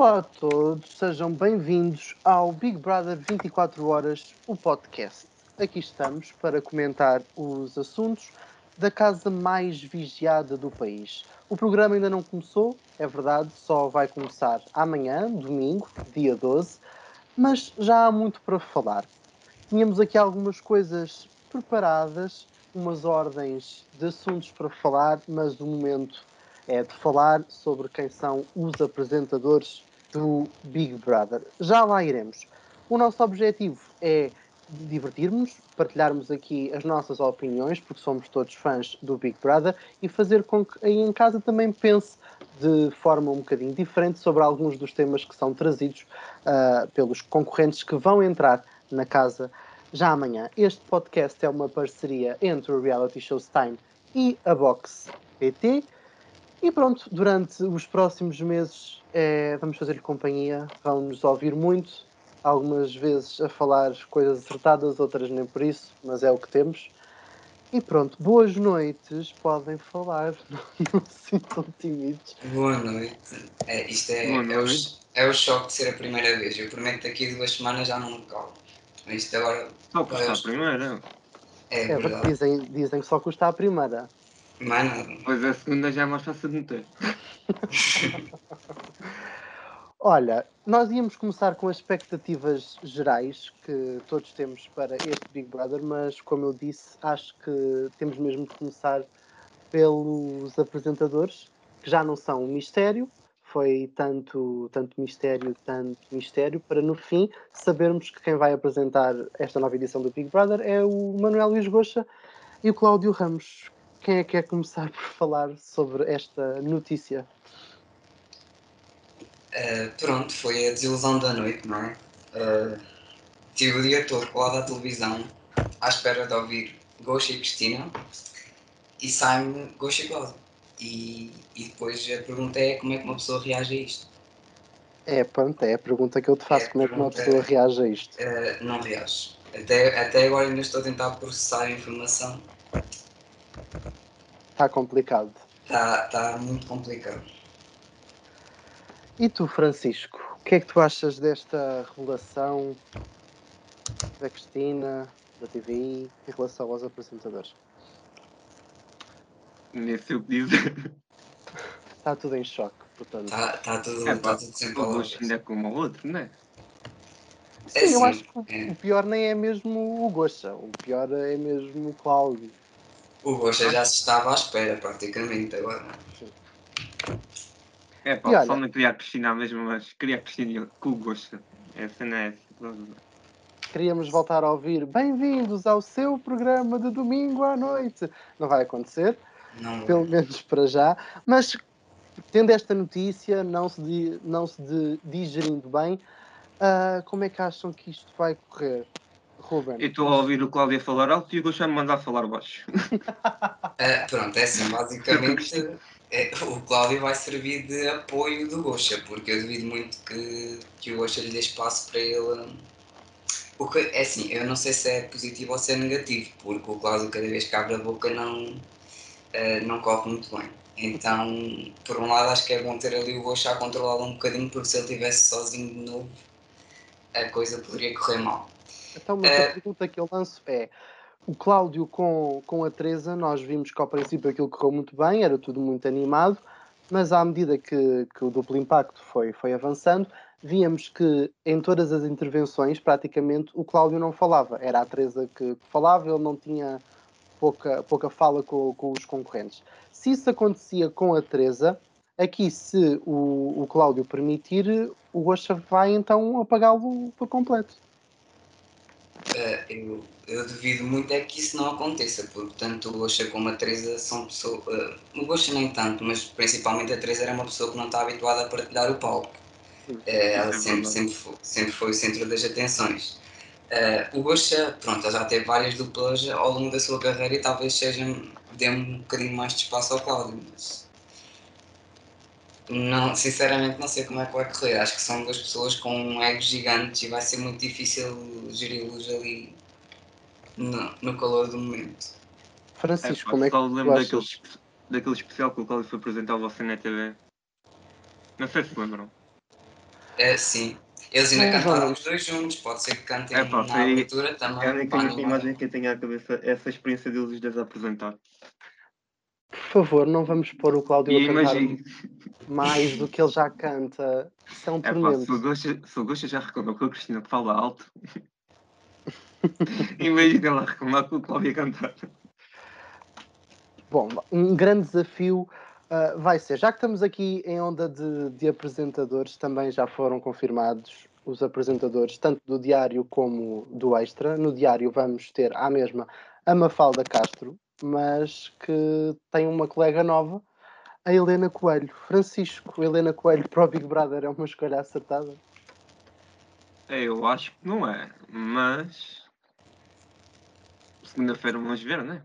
Olá a todos, sejam bem-vindos ao Big Brother 24 Horas, o podcast. Aqui estamos para comentar os assuntos da casa mais vigiada do país. O programa ainda não começou, é verdade, só vai começar amanhã, domingo, dia 12, mas já há muito para falar. Tínhamos aqui algumas coisas preparadas, umas ordens de assuntos para falar, mas o momento é de falar sobre quem são os apresentadores do Big Brother. Já lá iremos. O nosso objetivo é divertirmos, partilharmos aqui as nossas opiniões, porque somos todos fãs do Big Brother, e fazer com que aí em casa também pense de forma um bocadinho diferente sobre alguns dos temas que são trazidos uh, pelos concorrentes que vão entrar na casa já amanhã. Este podcast é uma parceria entre o Reality Show Time e a Box PT. E pronto, durante os próximos meses é, vamos fazer-lhe companhia, vão-nos ouvir muito, algumas vezes a falar coisas acertadas, outras nem por isso, mas é o que temos. E pronto, boas noites, podem falar, não, se sintam tímidos. Boa noite. É, isto é, é, o, é o choque de ser a primeira vez. Eu prometo que daqui a duas semanas já não me calo. Isto agora. Só custa a primeira. É, é verdade. Dizem, dizem que só custa a primeira. Mano. Pois a segunda já é mais fácil de meter. Olha, nós íamos começar com as expectativas gerais que todos temos para este Big Brother, mas como eu disse, acho que temos mesmo de começar pelos apresentadores, que já não são um mistério, foi tanto, tanto mistério, tanto mistério, para no fim sabermos que quem vai apresentar esta nova edição do Big Brother é o Manuel Luís Goxa e o Cláudio Ramos. Quem é que quer começar por falar sobre esta notícia? Uh, pronto, foi a desilusão da noite, não é? Uh, tive o dia todo colado à televisão à espera de ouvir Gosha e Cristina e sai-me Gosha e Cláudio. E, e depois a pergunta é como é que uma pessoa reage a isto? É, pronto, é a pergunta que eu te faço, é, como é que uma pessoa reage a isto? Uh, não reage. Até, até agora ainda estou a tentar processar a informação. Está complicado. Está tá muito complicado. E tu, Francisco, o que é que tu achas desta revelação da Cristina, da TVI, em relação aos apresentadores? Nem sei o que dizer. Está tudo em choque, portanto. Está tá tudo, é, tá tudo sem palavras. ainda como o outro, não é? Sim, é eu acho que o pior nem é mesmo o Gosta, o pior é mesmo o Cláudio. O Gosta já se estava à espera, praticamente, agora. É, pá, olha, só não queria a Cristina mesmo, mas queria a Cristina com o gosto. Essa não é essa. Queríamos voltar a ouvir bem-vindos ao seu programa de domingo à noite. Não vai acontecer, não. pelo menos para já. Mas tendo esta notícia, não se, di, não se de, digerindo bem, uh, como é que acham que isto vai correr? Ruben. Eu estou a ouvir o Cláudio falar alto e o me mandar falar baixo. uh, pronto, é assim, basicamente é, o Cláudio vai servir de apoio do Gosha, porque eu duvido muito que, que o Gosha lhe dê espaço para ele. O que, é assim, eu não sei se é positivo ou se é negativo, porque o Cláudio cada vez que abre a boca não, uh, não corre muito bem. Então, por um lado, acho que é bom ter ali o Gosha a controlá-lo um bocadinho, porque se ele estivesse sozinho de novo, a coisa poderia correr mal. Então, uma uh, pergunta que eu lanço é: o Cláudio com, com a Teresa, nós vimos que ao princípio aquilo correu muito bem, era tudo muito animado, mas à medida que, que o duplo impacto foi, foi avançando, víamos que em todas as intervenções, praticamente, o Cláudio não falava. Era a Teresa que falava, ele não tinha pouca, pouca fala com, com os concorrentes. Se isso acontecia com a Teresa, aqui, se o, o Cláudio permitir, o Rocha vai então apagá-lo por completo. Uh, eu, eu duvido muito é que isso não aconteça, porque tanto o Gosha como a Teresa são pessoas. Uh, o Gosha nem tanto, mas principalmente a Teresa era uma pessoa que não está habituada a partilhar o palco. Uh, ela sempre, sempre, foi, sempre foi o centro das atenções. Uh, o Gosha, pronto, já teve várias duplas ao longo da sua carreira e talvez seja, dê um bocadinho mais de espaço ao Cláudio, mas não, sinceramente não sei como é que vai correr. Acho que são duas pessoas com um ego gigante e vai ser muito difícil geri-los ali no, no calor do momento. Francisco, é, como é que lembro daquele, daquele especial que o Cláudio foi apresentar ao você na TV? Não sei se lembram. É, sim. Eles ainda cantaram os dois juntos, pode ser que cantem é, pá, na abertura também. É a única imagem que eu tenho à cabeça, essa experiência deles os dois apresentar. Por favor, não vamos pôr o Cláudio a cantar mais do que ele já canta. Isso é um é. Pá, se o Gosta já reclamou com a Cristina que fala alto, imagina lá reclamar com o Cláudio a cantar. Bom, um grande desafio uh, vai ser, já que estamos aqui em onda de, de, apresentadores, também já foram confirmados os apresentadores, tanto do Diário como do Extra. No Diário vamos ter à mesma a Mafalda Castro, mas que tem uma colega nova, a Helena Coelho. Francisco, Helena Coelho para o Big Brother é uma escolha acertada? Eu acho que não é, mas segunda-feira vamos ver, né?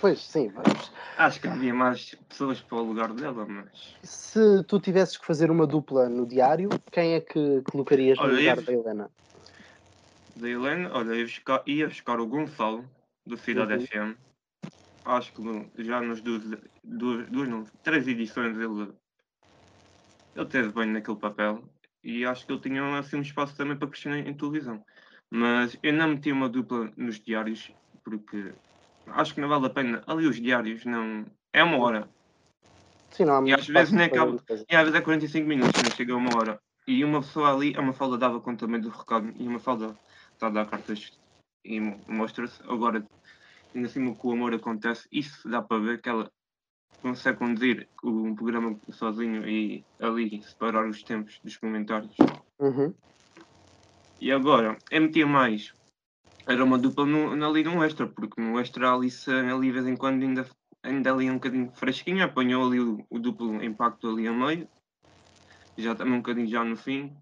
Pois, sim, vamos. Acho que havia mais pessoas para o lugar dela, mas. Se tu tivesses que fazer uma dupla no diário, quem é que colocarias no lugar da Helena? Da Helena, olha, ia buscar, ia buscar o Gonçalo, do Cidade uhum. FM. Acho que já nas duas, duas, duas não, três edições ele, ele teve bem naquele papel e acho que ele tinha assim um espaço também para crescer em, em televisão. Mas eu não meti uma dupla nos diários porque acho que não vale a pena. Ali os diários não. É uma hora. Sim, não, e às vezes nem acaba. E às vezes é 45 minutos, não chega a uma hora. E uma pessoa ali, a uma falda dava conta também do recado. E uma falda está a dar cartas e mostra-se. Agora, ainda assim que o amor acontece, isso dá para ver que ela consegue conduzir um programa sozinho e ali separar os tempos dos comentários. Uhum. E agora, MT mais era uma dupla no, na Liga um Extra, porque no Extra a Alice ali de vez em quando ainda, ainda ali um bocadinho fresquinha, apanhou ali o, o duplo impacto ali a meio, já também um bocadinho já no fim.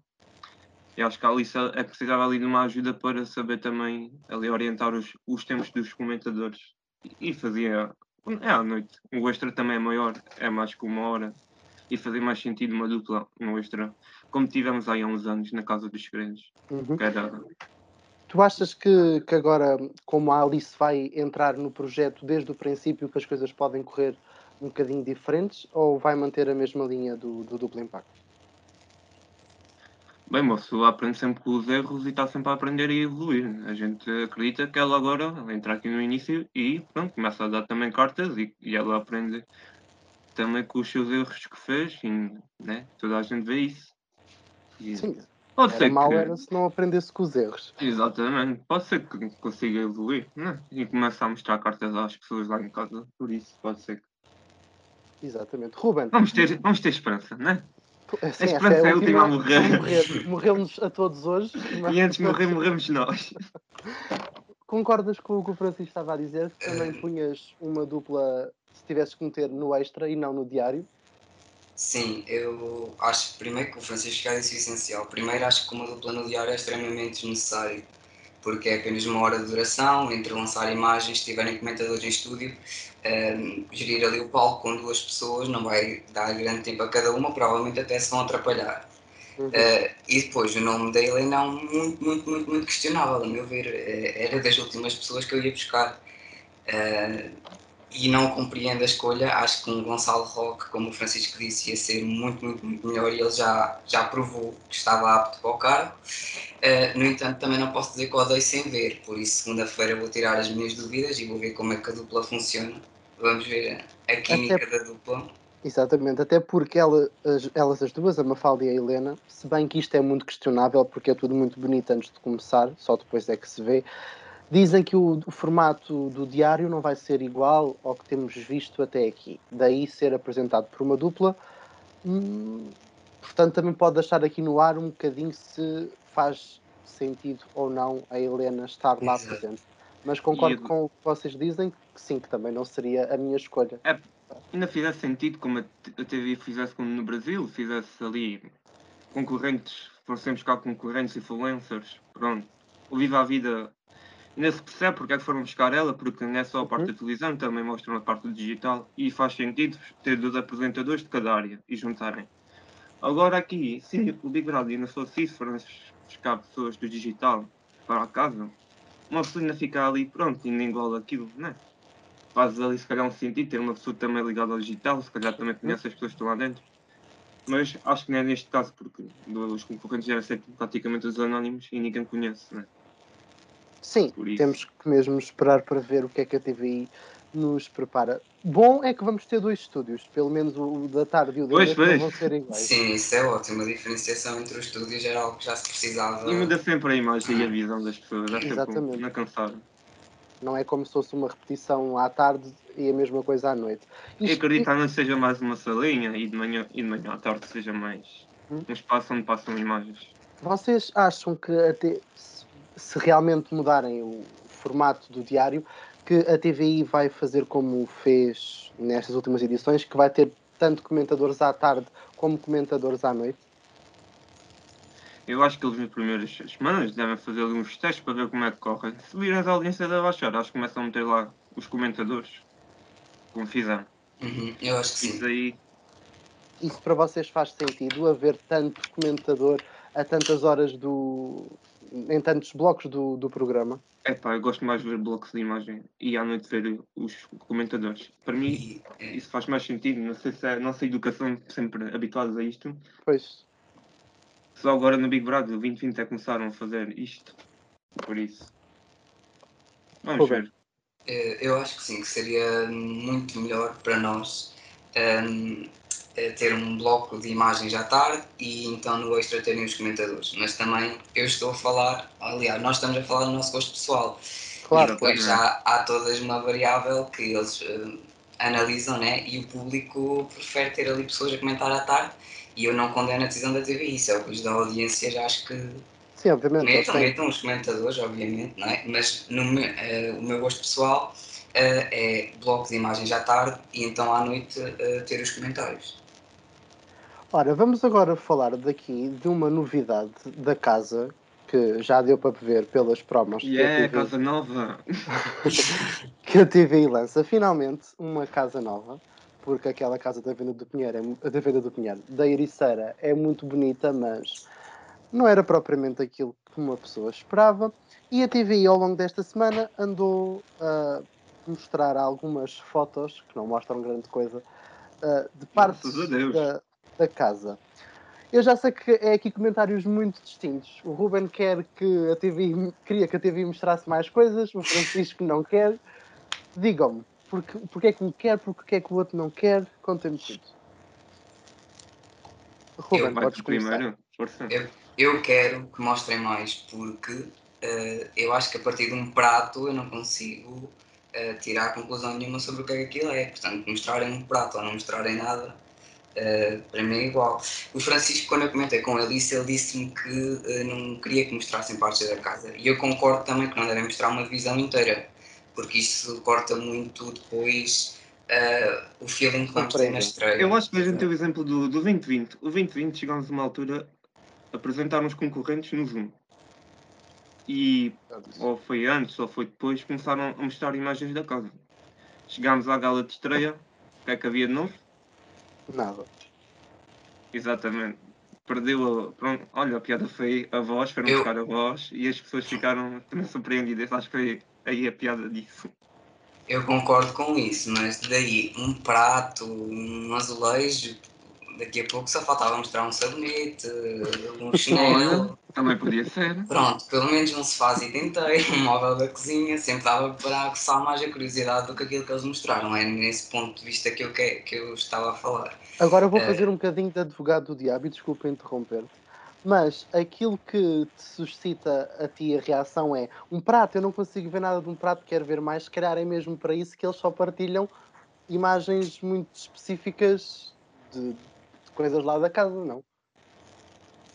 E acho que a Alice é, precisava ali de uma ajuda para saber também ali orientar os, os tempos dos comentadores. E, e fazia. É à noite. O extra também é maior, é mais que uma hora. E fazia mais sentido uma dupla no extra, como tivemos aí há uns anos na Casa dos Segredos. Uhum. Era Tu achas que, que agora, como a Alice vai entrar no projeto desde o princípio, que as coisas podem correr um bocadinho diferentes ou vai manter a mesma linha do, do duplo impacto? Bem, moço, aprende sempre com os erros e está sempre a aprender e evoluir. A gente acredita que ela agora entra aqui no início e pronto, começa a dar também cartas e, e ela aprende também com os seus erros que fez e né? toda a gente vê isso. E... Sim, Pode era ser mal que... era se não aprendesse com os erros. Exatamente. Pode ser que consiga evoluir né? e começar a mostrar cartas às pessoas lá em casa. Por isso, pode ser que. Exatamente. Ruben. Vamos ter, vamos ter esperança, não é? Sim, a esperança é a última a morrer. morrer. Morremos a todos hoje. E antes de morrer, morremos nós. Concordas com o que o Francisco estava a dizer? Que também punhas uma dupla se tivesses que meter no extra e não no diário? Sim, eu acho primeiro que o Francisco já disse o essencial. Primeiro, acho que uma dupla no diário é extremamente necessário, porque é apenas uma hora de duração, entre lançar imagens, se tiverem comentadores em estúdio, um, ehm, gerir ali o palco com duas pessoas não vai dar grande tempo a cada uma, provavelmente até se vão atrapalhar. Uhum. Uh, e depois o nome da Helena é um muito, muito, muito, muito questionável, a meu ver. Uh, era das últimas pessoas que eu ia buscar. Uh, e não compreendo a escolha. Acho que um Gonçalo Roque, como o Francisco disse, ia ser muito, muito, muito melhor e ele já, já provou que estava apto para o cargo. Uh, no entanto, também não posso dizer que odeio sem ver, por isso, segunda-feira, vou tirar as minhas dúvidas e vou ver como é que a dupla funciona. Vamos ver a química até, da dupla. Exatamente, até porque ela, as, elas, as duas, a Mafalda e a Helena, se bem que isto é muito questionável, porque é tudo muito bonito antes de começar, só depois é que se vê. Dizem que o, o, formato do diário não vai ser igual ao que temos visto até aqui. Daí ser apresentado por uma dupla. Hum, portanto, também pode deixar aqui no ar um bocadinho se faz sentido ou não a Helena estar lá Exato. presente. Mas concordo com o que vocês dizem, que sim, que também não seria a minha escolha. É, ainda fizesse sentido como a TV fizesse como no Brasil, fizesse ali concorrentes, fossemos cá concorrentes influencers, pronto. O Viva a Vida ainda se percebe porque é que foram buscar ela, porque não é só a parte uhum. da televisão, também mostram a parte do digital e faz sentido ter dois apresentadores de cada área e juntarem. Agora aqui, se o Big Brother não fosse isso, foram buscar pessoas do digital para a casa, uma pessoa ainda fica ali, pronto, ainda engole aquilo, não é? Faz ali se calhar um sentido ter uma pessoa também ligada ao digital, se calhar também conhece as pessoas que estão lá dentro. Mas acho que não é neste caso, porque os concorrentes devem ser praticamente os anónimos e ninguém conhece, né? Sim, temos que mesmo esperar para ver o que é que a TVI nos prepara. Bom é que vamos ter dois estúdios, pelo menos o da tarde e o da noite vão ser iguais. Sim, isso é ótimo. A diferenciação entre os estúdios era algo que já se precisava. E muda sempre a imagem e a visão das pessoas. Exatamente. Não cansar. Não é como se fosse uma repetição à tarde e a mesma coisa à noite. Isto... Eu acredito que não seja mais uma salinha e de manhã, e de manhã à tarde seja mais hum? um espaço onde passam imagens. Vocês acham que até se realmente mudarem o formato do diário, que a TVI vai fazer como fez nestas últimas edições, que vai ter tanto comentadores à tarde como comentadores à noite? Eu acho que eles nas primeiras semanas devem fazer ali uns testes para ver como é que corre. Se virem as audiências a baixar, acho que começam a meter lá os comentadores, como fizeram. Uhum, eu acho que sim. Isso aí... Isso para vocês faz sentido, haver tanto comentador a tantas horas do, em tantos blocos do, do programa? É pá, eu gosto mais de ver blocos de imagem e à noite ver os comentadores. Para mim, isso faz mais sentido. Não sei se é a nossa educação sempre habituados a isto. Pois. Só agora no Big Brother 2020 é que começaram a fazer isto. Por isso. Vamos ver. Eh, eu acho que sim, que seria muito melhor para nós um, ehm, ter um bloco de imagens à tarde e então no extra terem os comentadores. Mas também eu estou a falar, aliás, nós estamos a falar do nosso gosto pessoal. Claro, e depois já há todas uma variável que eles uh, analisam, né? E o público prefere ter ali pessoas a comentar à tarde e eu não condeno a decisão da TV, isso é o que lhes dá audiência, já acho que. Sim, obviamente. Metam, metam os comentadores, obviamente, não é? Mas no meu, uh, o meu gosto pessoal uh, é bloco de imagens à tarde e então à noite ter os comentários. Ora, vamos agora falar daqui de uma novidade da casa que já deu para ver pelas promos. E yeah, é, casa nova! que a TV lança finalmente uma casa nova, porque aquela casa da Venda do Pinheiro, é, da Venda do Pinheiro, da Ericeira, é muito bonita, mas não era propriamente aquilo que uma pessoa esperava. E a TV ao longo desta semana andou a mostrar algumas fotos, que não mostram grande coisa, de partes da, da casa. Eu já sei que é aqui comentários muito distintos. O Ruben quer que a TV queria que a TV mostrasse mais coisas, o Francisco não quer. Digam-me, porque, porque é que um quer, porque é que o outro não quer? Contem-me tudo. Ruben, eu, podes primeiro, eu, eu, quero que mostrem mais, porque uh, eu acho que a partir de um prato eu não consigo uh, tirar conclusão nenhuma sobre o que é que aquilo é. Portanto, mostrarem um prato ou não mostrarem nada Uh, para mim é igual. O Francisco, quando eu comentei com ele isso, ele disse-me que uh, não queria que mostrassem partes da casa. E eu concordo também que não devem mostrar uma divisão inteira, porque isso corta muito depois uh, o feeling que vamos ter na estreia. Eu acho que a gente tem o exemplo do, do 2020. O 2020 chegámos a uma altura a apresentar os concorrentes no Zoom. E ou foi antes ou foi depois, começaram a mostrar imagens da casa. Chegámos à gala de estreia, o que é que havia de novo? Nada. Exatamente. Perdeu a. Pronto, olha, a piada foi a voz, foram eu... buscar a voz e as pessoas ficaram também surpreendidas. Acho que foi aí a piada disso. Eu concordo com isso, mas daí um prato, um azulejo, daqui a pouco só faltava mostrar um sabonete, um chinelo. Também podia ser. Pronto, pelo menos um sofázito inteiro, um móvel da cozinha, sempre dava para aguçar mais a curiosidade do que aquilo que eles mostraram. É nesse ponto de vista que eu, que, que eu estava a falar. Agora eu vou é... fazer um bocadinho de advogado do diabo e desculpa interromper-te. Mas aquilo que te suscita a ti a reação é um prato, eu não consigo ver nada de um prato, quero ver mais. Se calhar é mesmo para isso que eles só partilham imagens muito específicas de, coisas lá da casa, não?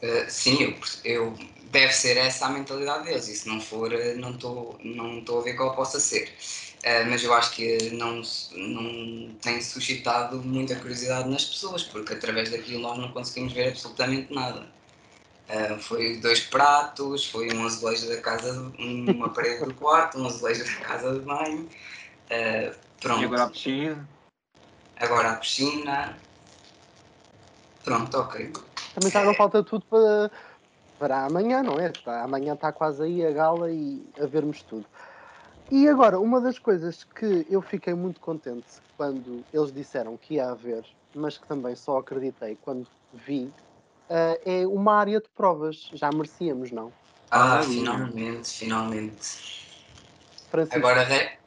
Uh, sim, eu, eu, deve ser essa a mentalidade deles, e se não for, eh, não estou não a ver qual possa ser. Uh, mas eu acho que não, não tem suscitado muita curiosidade nas pessoas, porque através daquilo nós não conseguimos ver absolutamente nada. Uh, foi dois pratos, foi um azulejo da casa, uma parede do quarto, um azulejo da casa de banho. Uh, pronto. E agora a piscina? Agora a piscina. Pronto, ok. Também está, não falta tudo para, para amanhã, não é? Está, amanhã está quase aí a gala e a vermos tudo. E agora, uma das coisas que eu fiquei muito contente quando eles disseram que ia haver, mas que também só acreditei quando vi uh, é uma área de provas. Já merecíamos, não? Ah, finalmente, finalmente. Francisco. Agora é.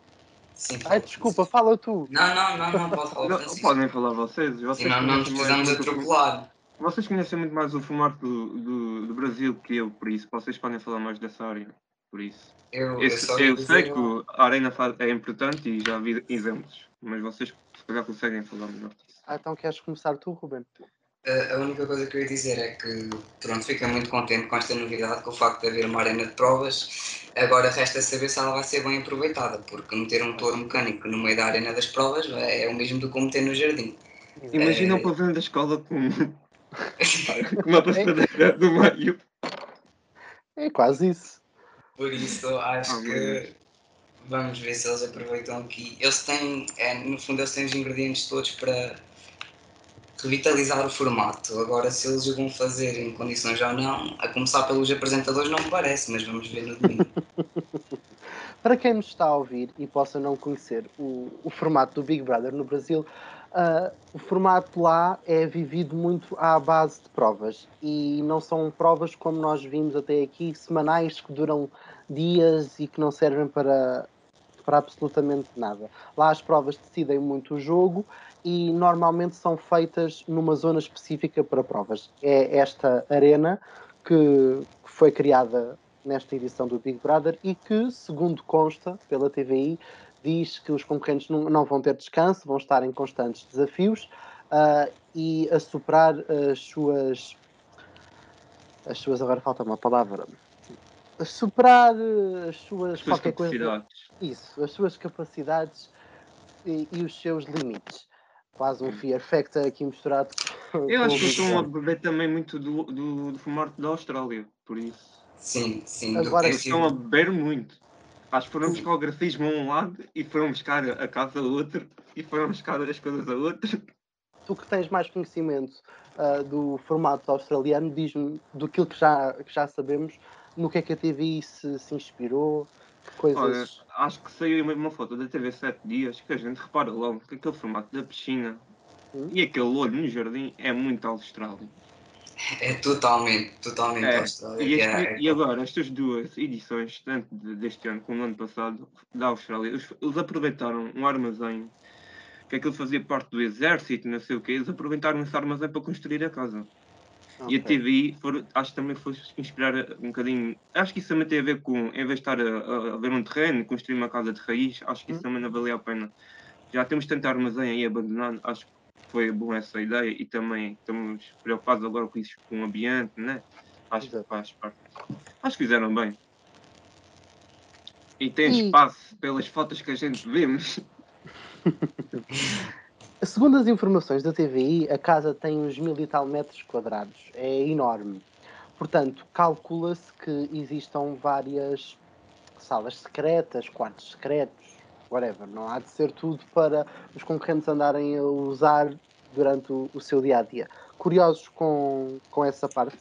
Sim, Ai, desculpa, fala tu. Não, não, não, não pode falar. Não, podem falar vocês. vocês não, não precisamos atropelar. Vocês conhecem muito mais o formato do, do, do, Brasil que eu, por isso vocês podem falar mais dessa área. Por isso. Eu, Esse, eu, eu sei que a arena é importante e já vi exemplos, mas vocês se calhar conseguem falar melhor disso. Ah, então queres começar tu, Ruben? A única coisa que eu ia dizer é que, pronto, fiquei muito contente com esta novidade, com o facto de haver uma arena de provas. Agora resta saber se ela vai ser bem aproveitada, porque meter um touro mecânico no meio da arena das provas é o mesmo do que meter no jardim. Imagina é... um pavilhão da escola com, com uma passadeira do meio. É quase isso. Por isso, acho oh, que vamos ver se eles aproveitam aqui. Eles têm, é, no fundo, eles têm os ingredientes todos para revitalizar o formato. Agora, se eles o vão fazer em condições ou não, a começar pelos apresentadores, não me parece, mas vamos ver no domingo. Para quem nos está a ouvir e possa não conhecer o, o formato do Big Brother no Brasil, uh, o formato lá é vivido muito à base de provas e não são provas como nós vimos até aqui, semanais que duram dias e que não servem para, para absolutamente nada. Lá as provas decidem muito o jogo e normalmente são feitas numa zona específica para provas. É esta arena que foi criada nesta edição do Big Brother e que, segundo consta pela TVI, diz que os concorrentes não, vão ter descanso, vão estar em constantes desafios uh, e a superar as suas. As suas, agora falta uma palavra. A superar as suas. As suas capacidades. Coisa, isso, as suas capacidades e, e os seus limites quase um Fear Factor aqui misturado com. Eu acho que estão a beber também muito do, do, do formato da Austrália, por isso. Sim, sim. Agora eles estão a beber muito. Acho que foram buscar o grafismo a um lado e foram buscar a casa a outro e foram buscar as coisas a outro. Tu que tens mais conhecimento uh, do formato australiano, diz-me do que já, que já sabemos, no que é que a TV se, se inspirou, coisas. Olha, acho que saiu mesmo uma foto da TV 7 dias que a gente repara logo que aquele formato da piscina hum? e aquele olho no jardim é muito Austrália. É totalmente, totalmente é. Austrália. E, este, é, e, agora, estas duas edições, tanto deste ano como no ano passado, da Austrália, eles, eles aproveitaram um armazém que aquilo fazia parte do exército, não sei o que, eles aproveitaram esse armazém para construir a casa. Okay. E a TVI for, acho que também foi inspirar um bocadinho. Acho que isso também tem a ver com, em vez de estar a, a ver um terreno, construir uma casa de raiz, acho que isso hum. também não valia a pena. Já temos tanto armazém aí abandonado, acho que foi bom essa ideia e também estamos preocupados agora com isso, com o ambiente, né? Acho que faz parte. Acho que fizeram bem. E tem e... espaço pelas fotos que a gente vemos. Segundo as informações da TVI, a casa tem uns mil e tal metros quadrados. É enorme. Portanto, calcula-se que existam várias salas secretas, quartos secretos, whatever. Não há de ser tudo para os concorrentes andarem a usar durante o, seu dia a dia. Curiosos com, com essa parte?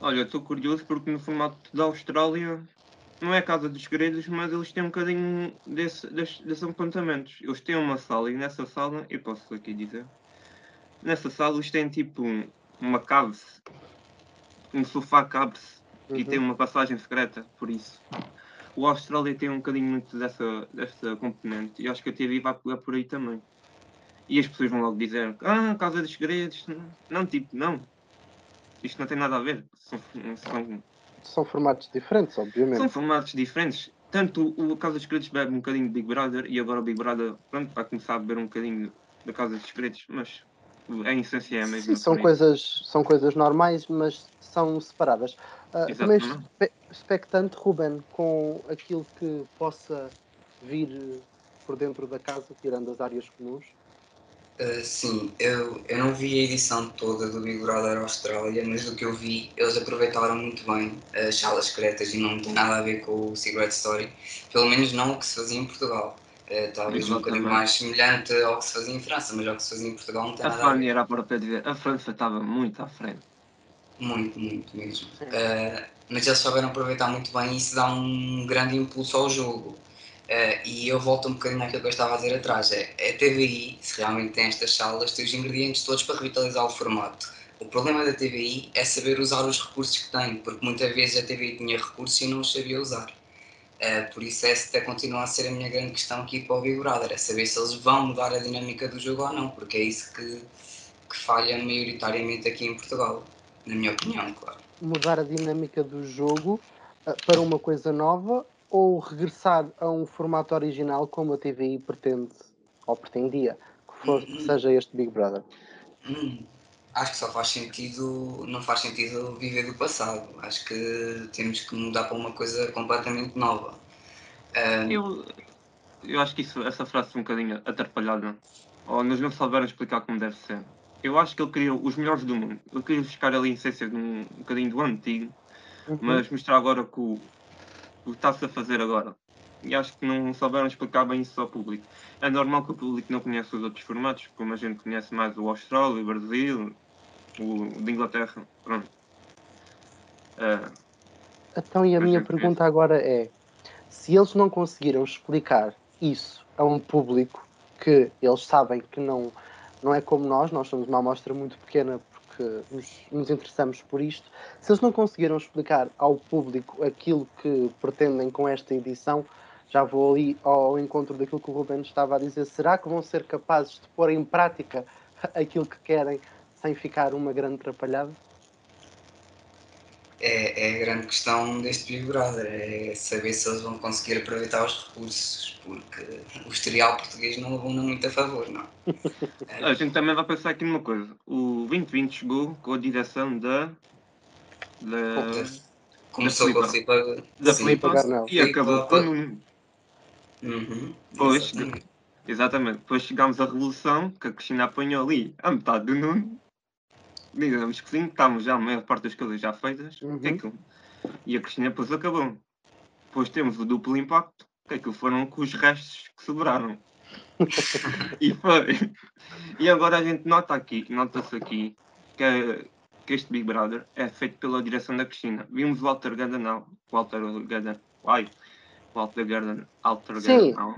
Olha, estou curioso porque no formato da Austrália não é a Casa dos Segredos, mas eles têm um bocadinho desse, desse, desses apontamentos. Eles têm uma sala e nessa sala, eu posso aqui dizer, nessa sala eles têm tipo uma cave, um sofá cabe-se uhum. e tem uma passagem secreta, por isso. O Austrália tem um bocadinho muito dessa, dessa componente e acho que a TV vai pegar por aí também. E as pessoas vão logo dizer, ah, Casa dos Segredos, não, tipo, não. Isto não tem nada a ver. São, são são formatos diferentes, obviamente. São formatos diferentes. Tanto o Casa dos Segredos bebe um bocadinho de Big Brother e agora o Big Brother pronto, vai começar a beber um bocadinho da Casa dos Segredos, mas a essência é a mesma. Sim, são coisas, são coisas normais, mas são separadas. Uh, também expectante, Ruben, com aquilo que possa vir por dentro da casa, tirando as áreas comuns. Uh, sim, eu, eu não vi a edição toda do Big Brother Austrália, mas do que eu vi, eles aproveitaram muito bem as salas secretas e não tem nada a ver com o Secret Story, pelo menos não o que se fazia em Portugal. Uh, talvez um bocadinho mais semelhante ao que se fazia em França, mas ao que se fazia em Portugal não tem a nada a ver. era para dizer, a França estava muito à frente. Muito, muito mesmo. Uh, mas eles souberam aproveitar muito bem e isso dá um grande impulso ao jogo. Uh, e eu volto um bocadinho àquilo que eu estava a dizer atrás. É, a TVI, se realmente tem estas salas, tem os ingredientes todos para revitalizar o formato. o problema da TVI é saber usar os recursos que tem, porque muitas vezes a TVI tinha recursos e não os sabia usar. Uh, por isso esta continua a ser a minha grande questão aqui para o Big Brother, é saber se eles vão mudar a dinâmica do jogo ou não, porque é isso que, que falha maioritariamente aqui em Portugal, na minha opinião, claro. Mudar a dinâmica do jogo uh, para uma coisa nova ou regressar a um formato original como a TVI pretende, ou pretendia, que, for, que seja este Big Brother? Hum, acho que só faz sentido, não faz sentido viver do passado. Acho que temos que mudar para uma coisa completamente nova. Um... Eu, eu acho que isso, essa frase é um bocadinho atrapalhada, ou nos não souberam explicar como deve ser. Eu acho que ele queria os melhores do mundo. Ele queria buscar ali a essência de um, um bocadinho do antigo, uhum. mas mostrar agora que o, o que está-se a fazer agora. E acho que não souberam explicar bem isso ao público. É normal que o público não conheça os outros formatos, como a gente conhece mais o Austrália, o Brasil, o de Inglaterra. Pronto. Uh, então, e a minha pergunta conhece. agora é: se eles não conseguiram explicar isso a um público que eles sabem que não, não é como nós, nós somos uma amostra muito pequena porque nos, nos interessamos por isto, se eles não conseguiram explicar ao público aquilo que pretendem com esta edição, já vou ali ao encontro daquilo que o Ruben estava a dizer. Será que vão ser capazes de pôr em prática aquilo que querem sem ficar uma grande atrapalhada? É, é, a grande questão deste Big Brother, é saber se eles vão conseguir aproveitar os recursos, porque o historial português não abunda muito a favor, não. É. A gente também vai pensar aqui numa coisa. O 2020 chegou com a direção da. da Começou com a Filipa. Da Filipa e acabou com o Uhum, pois, exatamente. Depois chegámos à Revolução, que a Cristina apanhou ali a metade do Nuno. Digamos que sim, estamos já a maior parte das coisas já feitas. Uhum. Aquilo. E a Cristina depois acabou. Depois temos o duplo impacto, que aquilo foram com os restos que sobraram. e foi. E agora a gente nota aqui, nota-se aqui, que, que este Big Brother é feito pela direção da Cristina. Vimos o Walter Gadanal, Walter Gadan, ai, Walter Garden, Alter Garden, não.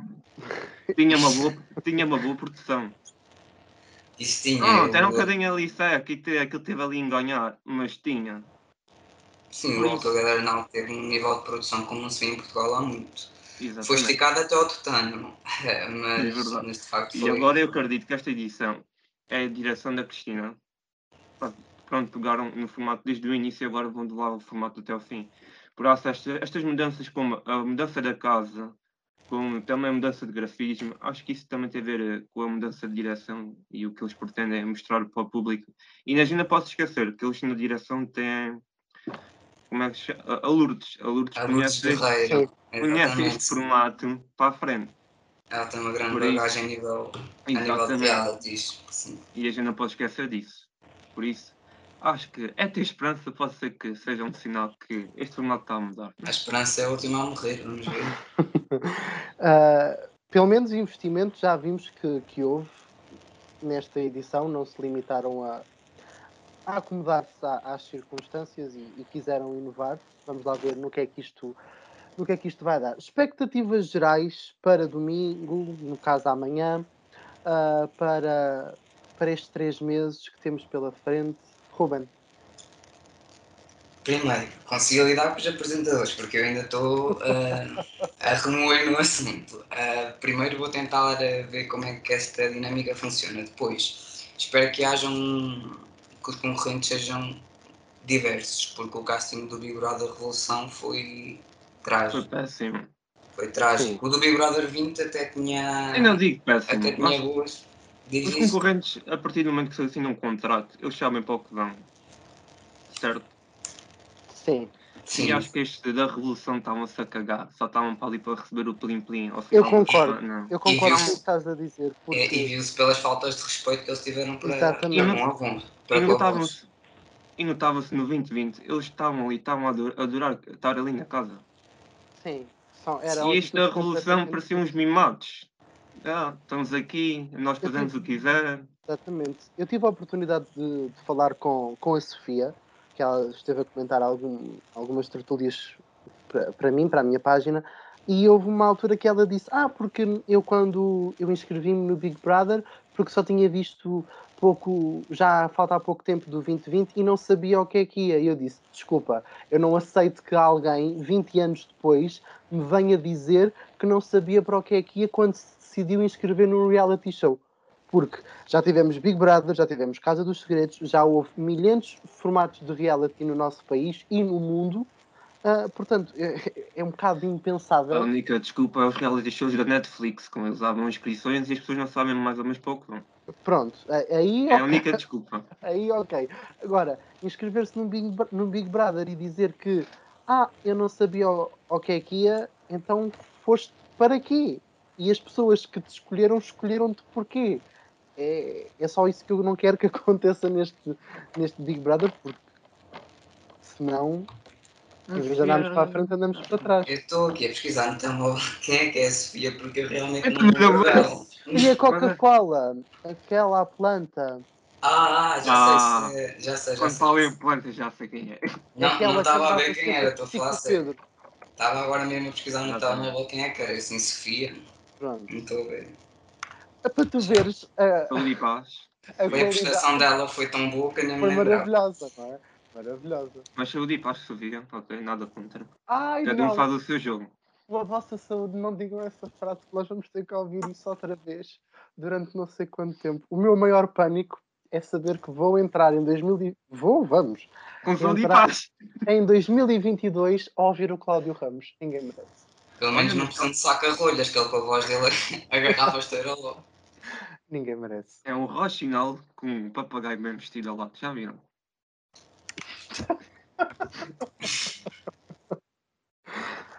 Tinha uma boa, tinha uma boa produção. Isso tinha. Pronto, era um bocadinho ali seco e aquilo teve ali em ganhar, mas tinha. Sim, o Garden não teve um nível de produção como não se vê em Portugal há muito. Exatamente. Foi esticado até ao tutano, mas, é mas de facto foi. E agora eu acredito que esta edição é a direção da Cristina. Pronto, pegaram no formato desde o início e agora vão levar o formato até ao fim. Por isso, esta, estas mudanças, como a mudança da casa, como também a mudança de grafismo, acho que isso também tem a ver eh, com a mudança de direção e o que eles pretendem mostrar para o público. E ainda posso esquecer que eles na direção têm. Como é que se chama? A Lourdes. A Lourdes a conhece, este, conhece este formato para a frente. Ela tem uma grande bagagem a nível, a nível de realities. E a gente não pode esquecer disso. Por isso, acho que é ter esperança, pode ser que seja um sinal que este formato está a mudar. A esperança é a última a morrer, vamos ver. uh, pelo menos investimentos já vimos que, que houve nesta edição, não se limitaram a, a acomodar-se às circunstâncias e, e, quiseram inovar. Vamos lá ver no que é que isto no que é que isto vai dar. Expectativas gerais para domingo, no caso amanhã, uh, para, para estes três meses que temos pela frente Ruben? Primeiro, consigo lidar com os apresentadores, porque eu ainda estou uh, a remoer no assunto. Uh, primeiro vou tentar uh, ver como é que esta dinâmica funciona. Depois, espero que hajam que os concorrentes sejam diversos, porque o casting do Big Brother Revolução foi trágico. Foi péssimo. Foi trágico. Sim. O do Big Brother 20 até tinha. Eu não digo péssimo. Até tinha boas. Diz Os concorrentes, a partir do momento que se assinam um contrato, eles sabem para o que vão. Certo? Sim. Sim. E acho que este da Revolução estavam-se a cagar. Só estavam para ali para receber o plim-plim. Eu concordo. Não. Eu concordo com o que estás a dizer. Porque... É, e viu-se pelas faltas de respeito que eles tiveram para, Exatamente. para com Para e notava-se e no 2020, eles estavam ali, estavam a adorar estar ali na casa. Sim. São, era e este da Revolução pareciam uns mimados. Ah, estamos aqui, nós fazemos o que quiser. Exatamente. Eu tive a oportunidade de, de, falar com, com a Sofia, que ela esteve a comentar algum, algumas tertúlias para mim, para a minha página, e houve uma altura que ela disse: Ah, porque eu quando eu inscrevi-me no Big Brother, porque só tinha visto pouco, já falta há pouco tempo do 2020 e não sabia o que é que ia. E eu disse: desculpa, eu não aceito que alguém, 20 anos depois, me venha dizer que não sabia para o que é que ia quando se decidiu inscrever num reality show. Porque já tivemos Big Brother, já tivemos Casa dos Segredos, já houve milhares de formatos de reality no nosso país e no mundo. Uh, portanto, é, é, um bocado impensável. A única desculpa é os reality shows da Netflix, como eles davam inscrições e as pessoas não sabem mais ou menos pouco. Não? Pronto, aí. É a única desculpa. aí, ok. Agora, inscrever-se num Big, num Big Brother e dizer que, ah, eu não sabia o, o que é que ia, então foste para quê? E as pessoas que te escolheram, escolheram-te porquê? É, é só isso que eu não quero que aconteça neste, neste Big Brother, porque senão em vez de andarmos para a frente, andamos para trás. Eu estou aqui a pesquisar no telemóvel quem é que é a Sofia, porque eu realmente não lembro. E a Coca-Cola? Aquela planta. Ah, já ah, sei, se, já sei. Já quando falo em planta, já sei quem é. Não, não estava a ver quem era, estou a falar sério. Estava agora mesmo a pesquisar no telemóvel quem é que era, assim, Sofia. Pronto. Não estou a ver. É para tu veres. Uh, Ali paz. A, a prestação dela foi tão boa que nem Foi maravilhosa, não é? Maravilhosa. Mas saúde e paz, Sofia, ok, nada contra. Ai, Cada um faz o seu jogo. A vossa saúde, não digam essa frase, que nós vamos ter que ouvir isso outra vez durante não sei quanto tempo. O meu maior pânico é saber que vou entrar em 2000 vou, vamos. Com saúde e paz. Em 2022 a ouvir o Cláudio Ramos. Ninguém merece. Pelo menos não precisam de saca-rolhas, que ele com a voz dele agarrava a esteira logo. Ninguém merece. É um rochinal com um papagaio bem vestido ao lado. Já viram?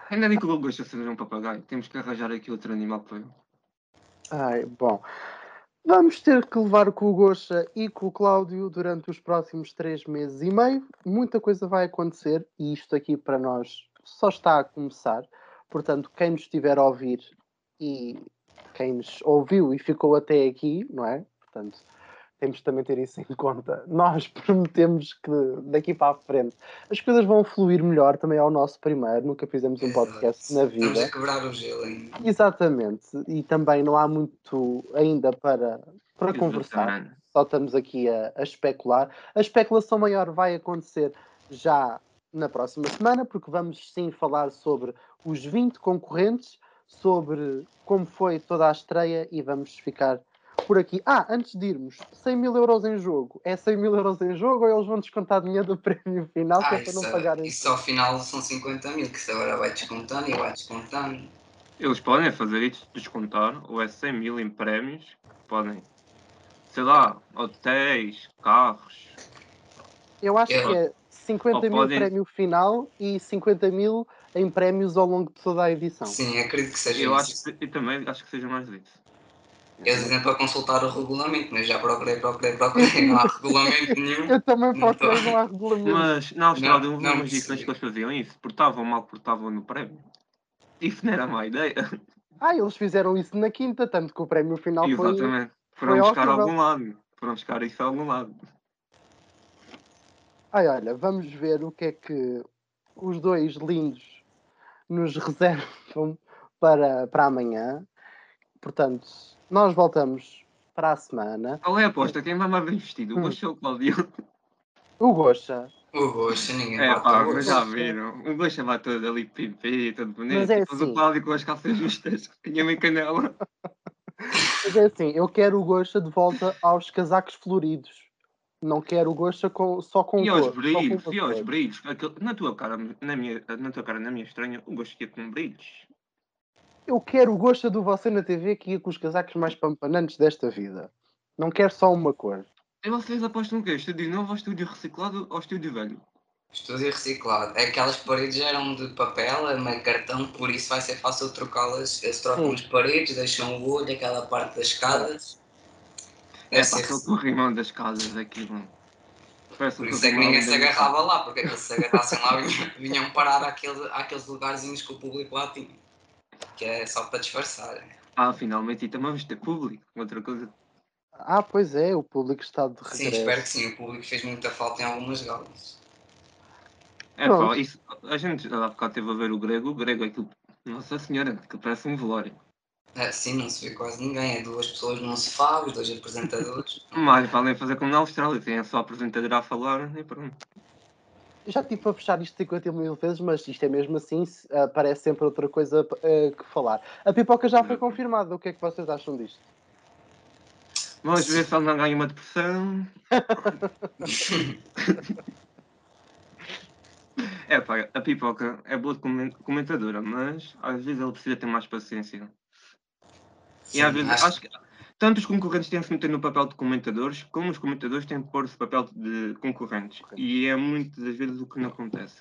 Ainda nem que o gosta de ser um papagaio. Temos que arranjar aqui outro animal para ele. Ai, bom. Vamos ter que levar com o Gosha e com o Cláudio durante os próximos três meses e meio. Muita coisa vai acontecer e isto aqui para nós só está a começar. Portanto, quem nos estiver a ouvir e quem nos ouviu e ficou até aqui, não é? Portanto, temos de também ter isso em conta. Nós prometemos que daqui para a frente as coisas vão fluir melhor também ao nosso primeiro. Nunca fizemos um podcast Exato. na vida. Estamos a quebrar o gelo ainda. Exatamente. E também não há muito ainda para, para conversar. Só estamos aqui a, a especular. A especulação maior vai acontecer já na próxima semana, porque vamos sim falar sobre os 20 concorrentes, sobre como foi toda a estreia e vamos ficar por aqui. Ah, antes de irmos, 100 mil euros em jogo. É 100 mil euros em jogo ou eles vão descontar dinheiro do prémio final ah, que é para não pagarem? Isso ao final são 50 mil, que isso agora vai descontando e vai descontando. Eles podem fazer isso, descontar, ou é 100 mil em prémios, podem, sei lá, hotéis, carros. Eu acho Eu... que é 50 ou mil podem... prémio final e 50 mil em prémios ao longo de toda a edição. Sim, acredito que seja Eu isso. Acho que, também acho que seja mais disso. Eles dizem para consultar o regulamento, mas já procurei, procurei, procurei, não há regulamento nenhum. Eu também procurei, não há regulamento. Mas na Austrália houve umas edições que eles faziam isso, portavam mal, portavam no prémio. Isso não era má ideia. Ah, eles fizeram isso na quinta, tanto que o prémio final Exatamente. foi. Exatamente. Foram foi buscar a algum lado. Foram buscar isso a algum lado. Ai, olha, vamos ver o que é que os dois lindos nos reservam para, para amanhã. Portanto, nós voltamos para a semana. Qual é a aposta? Quem vai mais bem vestido? O hum. Goxa ou o Claudio? O Goxa. O Goxa, ninguém É pá, mas já viram. O Goxa vai todo ali pipi, todo bonito. Mas é Depois assim. o Cláudio com as calças justas e a minha canela. Mas é assim, eu quero o Goxa de volta aos casacos floridos. Não quero o Goxa com, só com e aos brilhos, e aos brilhos. Na tua cara, na minha, na tua cara, na minha estranha, o Goxa ia com brilhos. Eu quero o gosto do você na TV que ia com os casacos mais pampanantes desta vida. Não quero só uma cor. E vocês apostam o quê? Estúdio novo ou estúdio reciclado ou estúdio velho? Estúdio reciclado. É aquelas paredes eram de papel, é meio cartão, por isso vai ser fácil trocá-las. Eles trocam as paredes, deixam o olho, aquela parte das escadas. É, é fácil o rimão das casas aquilo. Parece por isso é que ninguém se agarrava lá, porque se agarrassem lá vinham, vinham parar àquele, àqueles lugarzinhos que o público lá tinha que é só para disfarçar. Ah, finalmente, e também vamos ter público, outra coisa. Ah, pois é, o público está de regresso. Sim, espero que sim, o público fez muita falta em algumas galas. É pá, isso, a gente há bocado teve a ver o grego, o grego é aquilo, nossa senhora, que parece um velório. É, sim, não se vê quase ninguém. É duas pessoas num sofá, os dois apresentadores. Mas podem fazer como na Austrália, tem só apresentador a falar e pronto. Já tive para fechar isto 50 mil vezes, mas isto é mesmo assim, uh, parece sempre outra coisa uh, que falar. A pipoca já foi confirmada, o que é que vocês acham disto? Vamos ver se ele não ganha uma depressão. é pá, a pipoca é boa comentadora, mas às vezes ele precisa ter mais paciência. Sim, e às vezes acho, acho que tanto os concorrentes têm que se meter no papel de comentadores, como os comentadores têm que pôr-se no papel de concorrentes. E é muitas das vezes o que não acontece.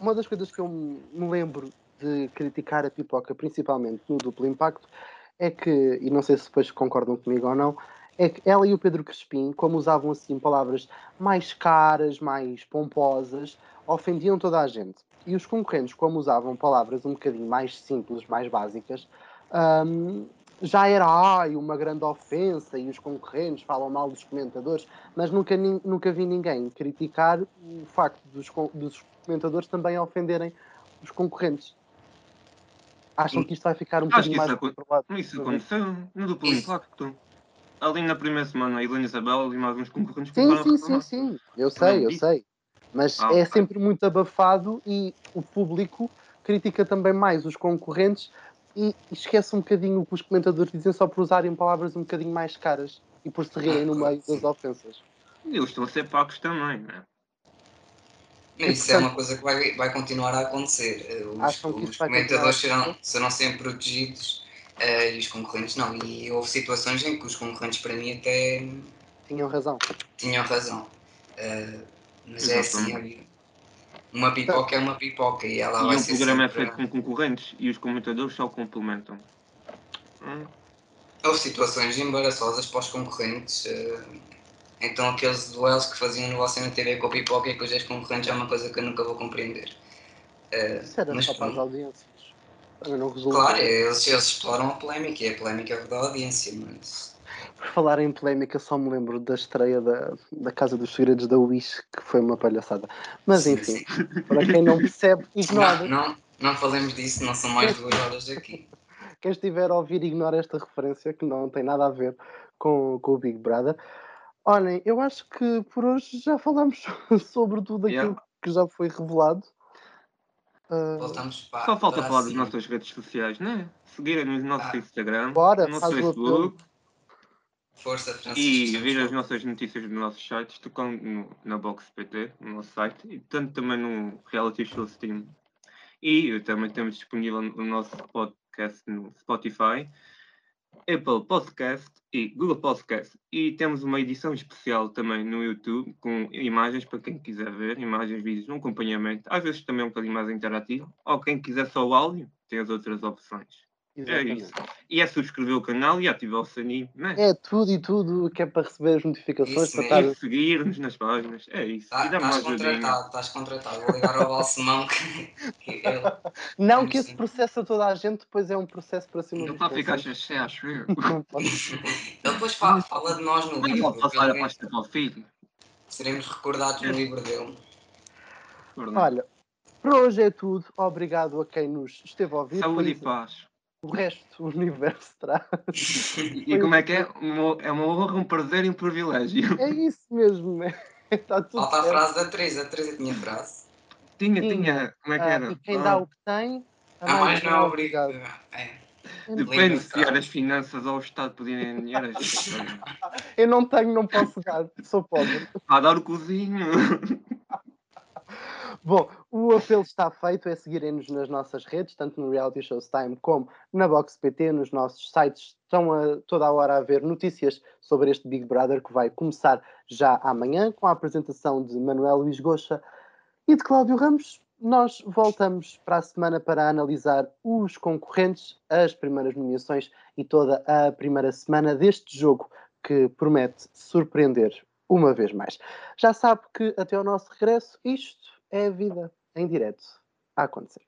Uma das coisas que eu me lembro de criticar a pipoca, principalmente no duplo impacto, é que, e não sei se depois concordam comigo ou não, é que ela e o Pedro Crespim, como usavam assim palavras mais caras, mais pomposas, ofendiam toda a gente. E os concorrentes, como usavam palavras um bocadinho mais simples, mais básicas, um, já era ai, uma grande ofensa e os concorrentes falam mal dos comentadores, mas nunca, nunca vi ninguém criticar o facto dos, dos comentadores também ofenderem os concorrentes. Acham que isto vai ficar um bocadinho mais controlado? Isso aconteceu no duplo impacto. Ali na primeira semana, a Helena Isabel e mais uns concorrentes Sim, sim, sim, sim. Eu sei, eu sei. Mas ah, é sempre muito abafado e o público critica também mais os concorrentes e esquece um bocadinho o que os comentadores dizem só por usarem palavras um bocadinho mais caras e por se rirem no meio das ofensas. Eles estão a ser pagos também, não é? Isso é uma coisa que vai, vai continuar a acontecer. Os, os comentadores serão, serão sempre protegidos uh, e os concorrentes não. E houve situações em que os concorrentes, para mim, até. Tinham razão. Tinham razão. Uh, mas é assim, uma pipoca é uma pipoca e ela e vai um ser. O programa é sempre... é feito com concorrentes e os comentadores só complementam. Hum. Houve situações embaraçosas para os concorrentes. Uh, então aqueles duelos que faziam no Você na TV com a pipoca e com os ex-concorrentes é uma coisa que eu nunca vou compreender. Uh, Isso era mas, só para as audiências. Não claro, eles, eles exploram a polémica e a polémica é da audiência, mas por falar em polémica, só me lembro da estreia da, da Casa dos Segredos da Wish, que foi uma palhaçada. Mas sim, enfim, sim. para quem não percebe, ignora. Não, não, não falemos disso, não são mais duas horas aqui. Quem estiver a ouvir, ignora esta referência, que não tem nada a ver com, com o Big Brother. Olhem, eu acho que por hoje já falamos sobre tudo aquilo yeah. que já foi revelado. Uh, Voltamos para, Só falta para falar das nossas redes sociais, né? Seguirem no nosso ah. Instagram, Bora, no nosso Facebook. Força, Francisco. E ver as nossas notícias dos nossos sites, tocando no, na Box PT, no nosso site, e tanto também no Reality Show Steam. E também temos disponível o nosso podcast no Spotify, Apple Podcast e Google Podcast. E temos uma edição especial também no YouTube, com imagens para quem quiser ver, imagens, vídeos, um acompanhamento. Às vezes também um bocadinho mais interativo. Ou quem quiser só o áudio, tem as outras opções. Exatamente. É isso. E é subscrever o canal e ativar o sininho, é? É tudo e tudo que é para receber as notificações. Isso para estar... seguir-nos nas páginas. É isso. Tá, estás contratado, estás contratado. Vou ligar ao Balsemão que, que ele... Não que esse processo a toda a gente depois é um processo para cima Não está a ficar cheio, acho eu. Ele depois fala, fala de nós no livro. Não pode passar a pasta para o filho. Seremos recordados no livro dele. Olha, por hoje é tudo. Obrigado a quem nos esteve a ouvir. Saúde e paz o resto o universo traz. E como é que é? é uma honra, um prazer e um privilégio. É isso mesmo, né? Está tudo Falta certo. a frase da Teresa. A Teresa tinha frase. Tinha, tinha. tinha. Como é que ah, era? E quem ah. dá o que tem, a mais, mais não é obrigado. É. Depende se as finanças ao Estado poderem dinheiro. Eu não tenho, não posso dar, sou pobre. A dar o cozinho. Bom, o apelo está feito, é seguirem-nos nas nossas redes, tanto no Reality Shows Time como na Box PT, nos nossos sites. Estão a, toda a hora a ver notícias sobre este Big Brother que vai começar já amanhã, com a apresentação de Manuel Luís Goxa e de Cláudio Ramos. Nós voltamos para a semana para analisar os concorrentes, as primeiras nomeações e toda a primeira semana deste jogo que promete surpreender uma vez mais. Já sabe que até ao nosso regresso, isto é a vida em direto a acontecer.